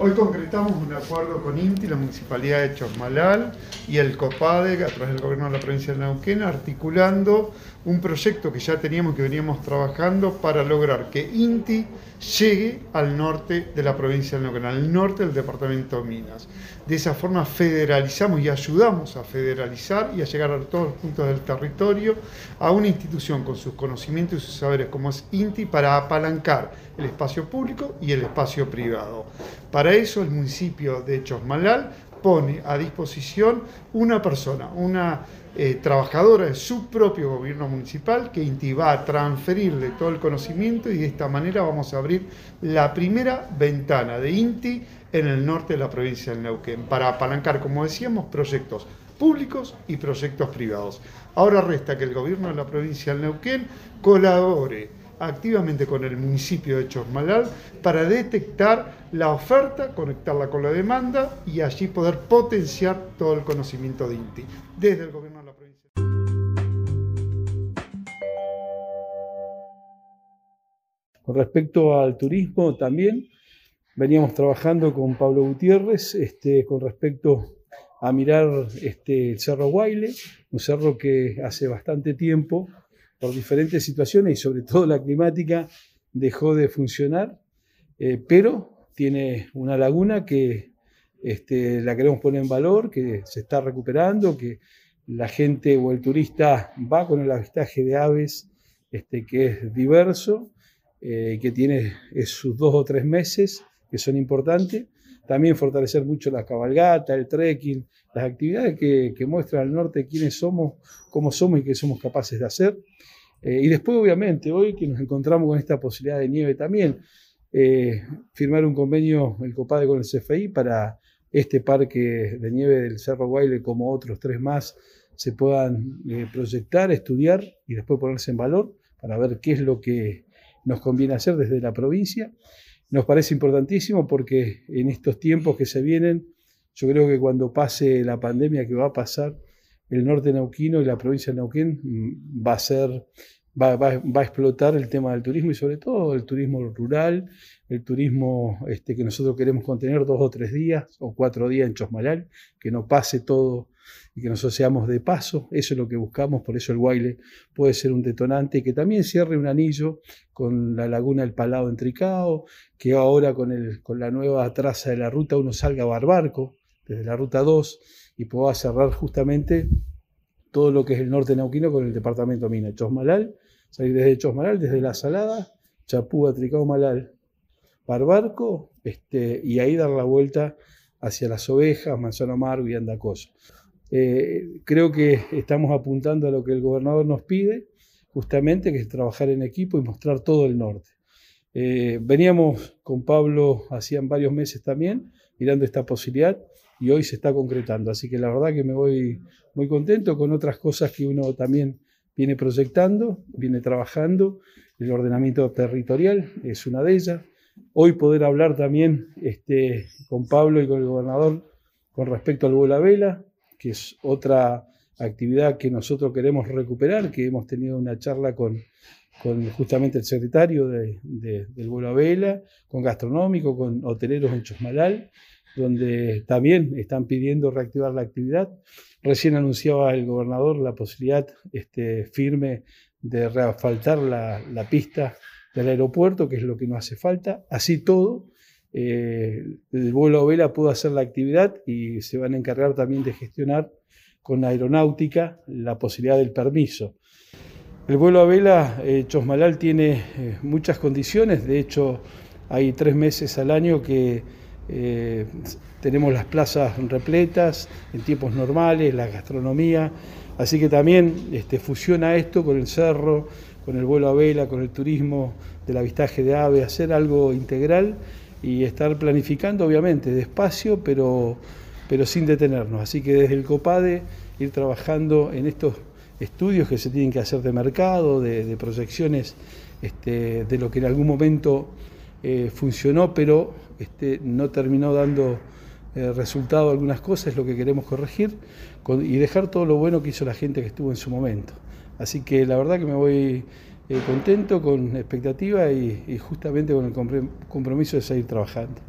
Hoy concretamos un acuerdo con INTI, la Municipalidad de Chosmalal y el COPADE, a través del Gobierno de la Provincia de Neuquén, articulando un proyecto que ya teníamos, que veníamos trabajando para lograr que INTI llegue al norte de la provincia de Neuquén, al norte del departamento de Minas. De esa forma federalizamos y ayudamos a federalizar y a llegar a todos los puntos del territorio a una institución con sus conocimientos y sus saberes como es INTI para apalancar el espacio público y el espacio privado. Para eso el municipio de Chosmalal pone a disposición una persona, una eh, trabajadora de su propio gobierno municipal que INTI va a transferirle todo el conocimiento y de esta manera vamos a abrir la primera ventana de INTI en el norte de la provincia del Neuquén para apalancar, como decíamos, proyectos públicos y proyectos privados. Ahora resta que el gobierno de la provincia del Neuquén colabore activamente con el municipio de Chosmalal para detectar la oferta, conectarla con la demanda y allí poder potenciar todo el conocimiento de INTI desde el gobierno de la provincia. Con respecto al turismo también, veníamos trabajando con Pablo Gutiérrez este, con respecto a mirar este, el Cerro Guaile, un cerro que hace bastante tiempo por diferentes situaciones y sobre todo la climática dejó de funcionar, eh, pero tiene una laguna que este, la queremos poner en valor, que se está recuperando, que la gente o el turista va con el avistaje de aves este, que es diverso, eh, que tiene sus dos o tres meses, que son importantes. También fortalecer mucho la cabalgata, el trekking, las actividades que, que muestran al norte quiénes somos, cómo somos y qué somos capaces de hacer. Eh, y después, obviamente, hoy que nos encontramos con esta posibilidad de nieve también, eh, firmar un convenio, el COPADE con el CFI, para este parque de nieve del Cerro Guaile, como otros tres más, se puedan eh, proyectar, estudiar y después ponerse en valor para ver qué es lo que nos conviene hacer desde la provincia. Nos parece importantísimo porque en estos tiempos que se vienen, yo creo que cuando pase la pandemia que va a pasar, el norte neuquino y la provincia de Neuquén mm, va a ser, va, a explotar el tema del turismo y sobre todo el turismo rural, el turismo este, que nosotros queremos contener dos o tres días o cuatro días en Chosmalal, que no pase todo y que nosotros seamos de paso, eso es lo que buscamos, por eso el Guaile puede ser un detonante, que también cierre un anillo con la laguna del Palado en Tricao, que ahora con, el, con la nueva traza de la ruta uno salga a Barbarco, desde la ruta 2, y pueda cerrar justamente todo lo que es el norte neuquino con el departamento Mina. Chosmalal, salir desde Chosmalal, desde La Salada, Chapúa, Tricao, Malal, Barbarco, este, y ahí dar la vuelta hacia las ovejas, Manzano Amargo y Andacoso. Eh, creo que estamos apuntando a lo que el gobernador nos pide, justamente, que es trabajar en equipo y mostrar todo el norte. Eh, veníamos con Pablo hacían varios meses también, mirando esta posibilidad y hoy se está concretando. Así que la verdad que me voy muy contento con otras cosas que uno también viene proyectando, viene trabajando. El ordenamiento territorial es una de ellas. Hoy poder hablar también este, con Pablo y con el gobernador con respecto al vuelo a vela, que es otra actividad que nosotros queremos recuperar, que hemos tenido una charla con, con justamente el secretario de, del vuelo a vela, con gastronómico, con hoteleros en Chosmalal, donde también están pidiendo reactivar la actividad. Recién anunciaba el gobernador la posibilidad este, firme de reasfaltar la, la, pista del aeropuerto, que es lo que nos hace falta. Así todo, eh, el vuelo a vela pudo hacer la actividad y se van a encargar también de gestionar con aeronáutica la posibilidad del permiso. El vuelo a vela, eh, Chosmalal tiene eh, muchas condiciones, de hecho hay tres meses al año que eh, tenemos las plazas repletas en tiempos normales, la gastronomía, así que también este, fusiona esto con el cerro, con el vuelo a vela, con el turismo del avistaje de aves, hacer algo integral y estar planificando, obviamente, despacio, pero, pero sin detenernos. Así que desde el COPADE ir trabajando en estos estudios que se tienen que hacer de mercado, de, proyecciones este, de lo que en algún momento eh, funcionó, pero este, no terminó dando eh, resultado algunas cosas, es lo que queremos corregir y dejar todo lo bueno que hizo la gente que estuvo en su momento. Así que la verdad que me voy eh, contento, con expectativa y, y justamente con el compromiso de seguir trabajando.